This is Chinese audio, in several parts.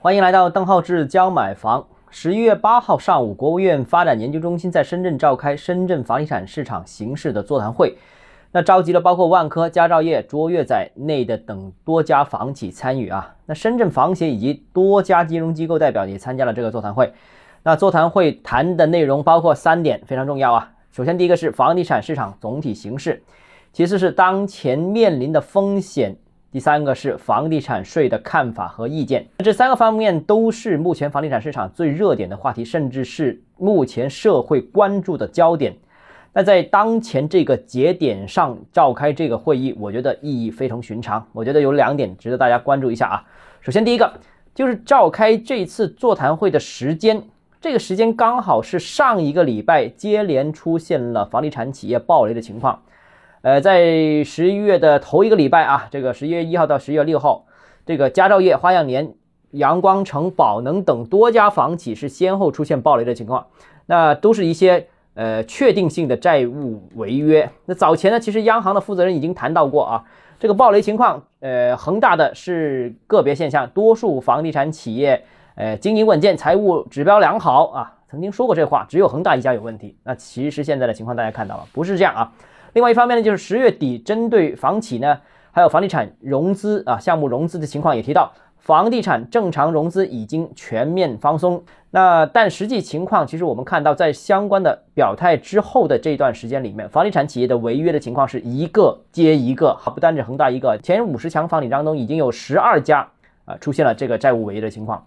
欢迎来到邓浩志教买房。十一月八号上午，国务院发展研究中心在深圳召开深圳房地产市场形势的座谈会，那召集了包括万科、佳兆业、卓越在内的等多家房企参与啊。那深圳房协以及多家金融机构代表也参加了这个座谈会。那座谈会谈的内容包括三点，非常重要啊。首先，第一个是房地产市场总体形势，其次是当前面临的风险。第三个是房地产税的看法和意见，这三个方面都是目前房地产市场最热点的话题，甚至是目前社会关注的焦点。那在当前这个节点上召开这个会议，我觉得意义非同寻常。我觉得有两点值得大家关注一下啊。首先，第一个就是召开这次座谈会的时间，这个时间刚好是上一个礼拜接连出现了房地产企业暴雷的情况。呃，在十一月的头一个礼拜啊，这个十一月一号到十一月六号，这个佳兆业、花样年、阳光城、宝能等多家房企是先后出现暴雷的情况，那都是一些呃确定性的债务违约。那早前呢，其实央行的负责人已经谈到过啊，这个暴雷情况，呃，恒大的是个别现象，多数房地产企业呃经营稳健，财务指标良好啊，曾经说过这话，只有恒大一家有问题。那其实现在的情况大家看到了，不是这样啊。另外一方面呢，就是十月底针对房企呢，还有房地产融资啊项目融资的情况也提到，房地产正常融资已经全面放松。那但实际情况，其实我们看到在相关的表态之后的这段时间里面，房地产企业的违约的情况是一个接一个，好不单止恒大一个，前五十强房企当中已经有十二家啊出现了这个债务违约的情况。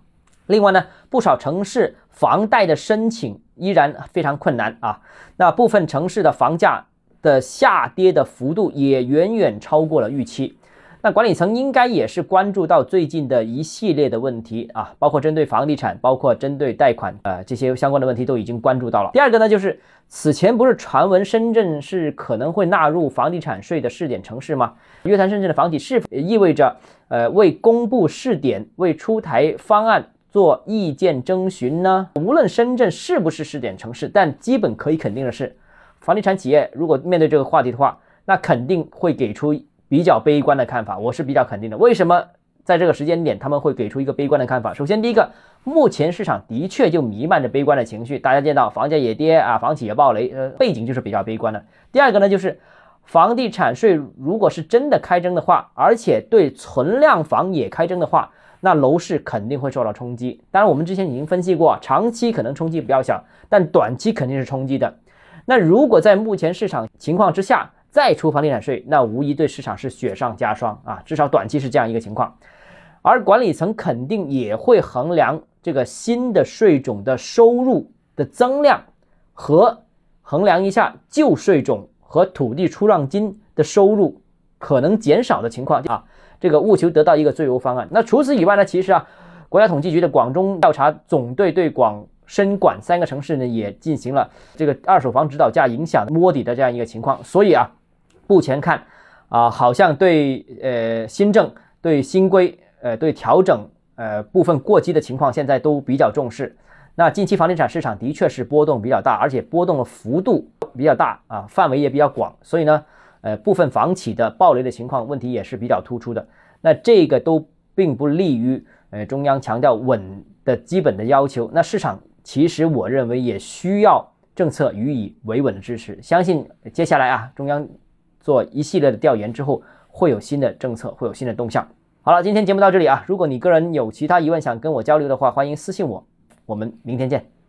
另外呢，不少城市房贷的申请依然非常困难啊，那部分城市的房价。的下跌的幅度也远远超过了预期，那管理层应该也是关注到最近的一系列的问题啊，包括针对房地产，包括针对贷款，呃，这些相关的问题都已经关注到了。第二个呢，就是此前不是传闻深圳是可能会纳入房地产税的试点城市吗？约谈深圳的房企是否意味着，呃，为公布试点、为出台方案做意见征询呢？无论深圳是不是试点城市，但基本可以肯定的是。房地产企业如果面对这个话题的话，那肯定会给出比较悲观的看法。我是比较肯定的。为什么在这个时间点他们会给出一个悲观的看法？首先，第一个，目前市场的确就弥漫着悲观的情绪，大家见到房价也跌啊，房企也暴雷，呃，背景就是比较悲观的。第二个呢，就是房地产税如果是真的开征的话，而且对存量房也开征的话，那楼市肯定会受到冲击。当然，我们之前已经分析过，长期可能冲击比较小，但短期肯定是冲击的。那如果在目前市场情况之下再出房地产税，那无疑对市场是雪上加霜啊！至少短期是这样一个情况。而管理层肯定也会衡量这个新的税种的收入的增量，和衡量一下旧税种和土地出让金的收入可能减少的情况啊，这个务求得到一个最优方案。那除此以外呢？其实啊，国家统计局的广中调查总队对广。深管三个城市呢，也进行了这个二手房指导价影响摸底的这样一个情况，所以啊，目前看啊，好像对呃新政、对新规、呃对调整呃部分过激的情况，现在都比较重视。那近期房地产市场的确是波动比较大，而且波动的幅度比较大啊，范围也比较广，所以呢，呃部分房企的暴雷的情况问题也是比较突出的。那这个都并不利于呃中央强调稳的基本的要求，那市场。其实我认为也需要政策予以维稳的支持，相信接下来啊，中央做一系列的调研之后，会有新的政策，会有新的动向。好了，今天节目到这里啊，如果你个人有其他疑问想跟我交流的话，欢迎私信我，我们明天见。